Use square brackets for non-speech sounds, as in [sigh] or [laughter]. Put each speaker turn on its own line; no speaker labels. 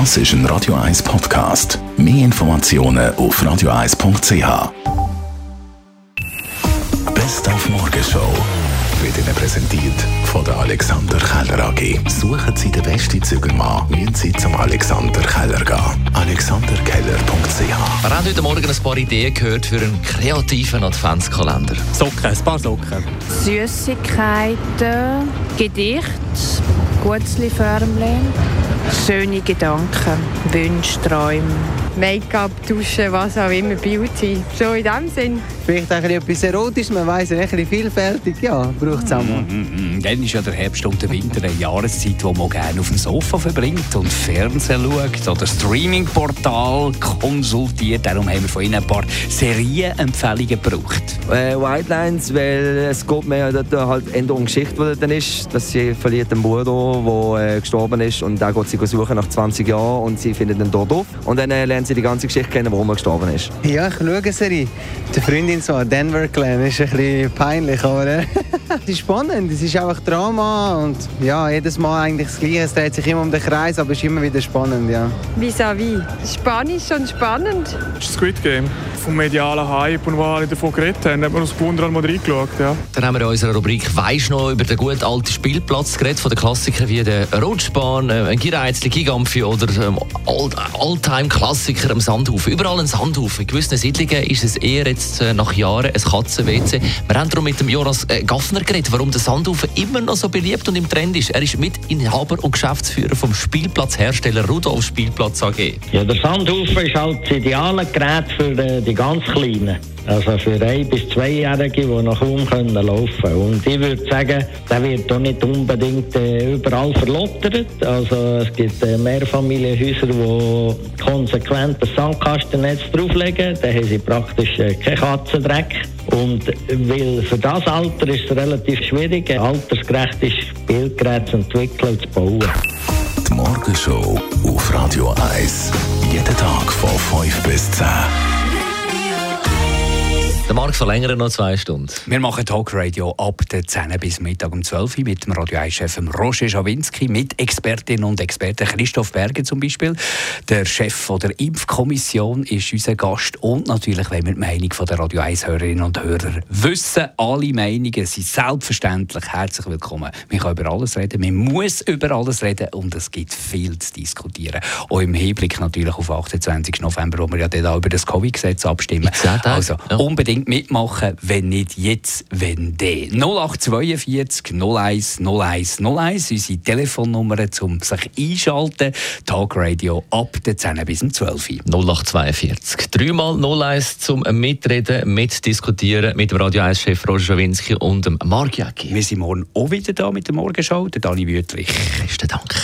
Das ist ein Radio 1 Podcast. Mehr Informationen auf radio1.ch. Best auf Morgenshow wird Ihnen präsentiert von der Alexander Keller AG. Suchen Sie den besten Zügelmann, müssen Sie zum Alexander Keller gehen. AlexanderKeller.ch
Wir haben heute Morgen ein paar Ideen gehört für einen kreativen Adventskalender.
Socken, ein paar Socken.
Süßigkeiten, Gedicht, Gutzli-Förmchen, schöne Gedanken, Wünsche, Träume.
Make-up, Duschen, was auch immer, Beauty. So in dem Sinn.
Vielleicht ein bisschen etwas Erotisches, man weiss, ein bisschen vielfältig, ja, braucht es auch mal.
Mhm. Dann ist ja der Herbst und der Winter eine Jahreszeit, wo man gerne auf dem Sofa verbringt und Fernsehen schaut oder Streamingportal konsultiert. Darum haben wir von Ihnen ein paar Serienempfehlungen gebraucht.
Äh, White Lines, weil es geht mir ja dort halt Änderung Geschichte, die dann ist, dass sie verliert einen Bruder, der äh, gestorben ist und da geht sie suchen nach 20 Jahren und sie findet ihn dort auf und dann äh, lernt sie die ganze Geschichte kennen, warum er gestorben ist.
Ja, ich schaue eine Serie. Die Freundin so an Denver Clan ist ein bisschen peinlich, aber äh, [laughs] es ist spannend. Es ist einfach Drama und ja, jedes Mal eigentlich das Gleiche. Es dreht sich immer um den Kreis, aber es ist immer wieder spannend, ja.
Vis-à-vis. Spanisch und spannend.
Squid Game. Vom medialen Hype und wo alle davon geredet haben, hat man aus Bunderal Madrid geschaut. Ja.
Dann haben wir in unserer Rubrik «Weisst noch» über den guten alten Spielplatz geredet, von den Klassikern wie der Rutschbahn, äh, ein Gireizli, Gigampfi oder ähm, All-Time-Klassiker am Sandhaufen. Überall ein Sandhaufen. In gewissen Siedlungen ist es eher jetzt äh, nach Jahren ein Katzen-WC. Wir haben darum mit dem Jonas äh, Gaffner geredet, warum der Sandhaufen immer noch so beliebt und im Trend ist. Er ist Mitinhaber und Geschäftsführer vom Spielplatzhersteller Rudolf Spielplatz AG.
Ja, der Sandhaufen ist halt das ideale Gerät für äh, die ganz Kleinen. Also für ein- bis zweijährige, die noch kaum können laufen können. Und ich würde sagen, der wird doch nicht unbedingt äh, überall verlottert. Also es gibt äh, Mehrfamilienhäuser, die konsequent das Sandkastennetz drauflegen. Da haben sie praktisch äh, keinen Katzendreck. Und weil für das Alter ist es relativ schwierig, ein altersgerechtes Spielgerät zu entwickeln und zu bauen.
Die Morgenshow auf Radio 1. Jeden Tag von 5 bis 10.
Der Markt verlängert noch zwei Stunden.
Wir machen Talkradio ab der 10 bis Mittag um 12 Uhr mit dem Radio 1-Chef Roger Schawinski, mit Expertinnen und Experten Christoph Berger zum Beispiel. Der Chef von der Impfkommission ist unser Gast und natürlich wollen wir die Meinung der Radio 1-Hörerinnen und Hörer wissen. Alle Meinungen sind selbstverständlich herzlich willkommen. Man kann über alles reden, man muss über alles reden und es gibt viel zu diskutieren. Auch im Hinblick natürlich auf 28. November, wo wir ja dann auch über das Covid-Gesetz abstimmen. Also
Ja.
Unbedingt mitmachen, wenn nicht jetzt, wenn dann. 0842 01 01 01, unsere Telefonnummer, um sich einschalten. Talkradio ab der 10 bis um 12 Uhr.
0842. Dreimal 01 zum Mitreden, Mitdiskutieren mit dem Radio 1-Chef Roger Schawinski und dem Marc Jäcki.
Wir sind morgen auch wieder da mit der Morgenshow, der Dani Wüttrich.
Besten Dank.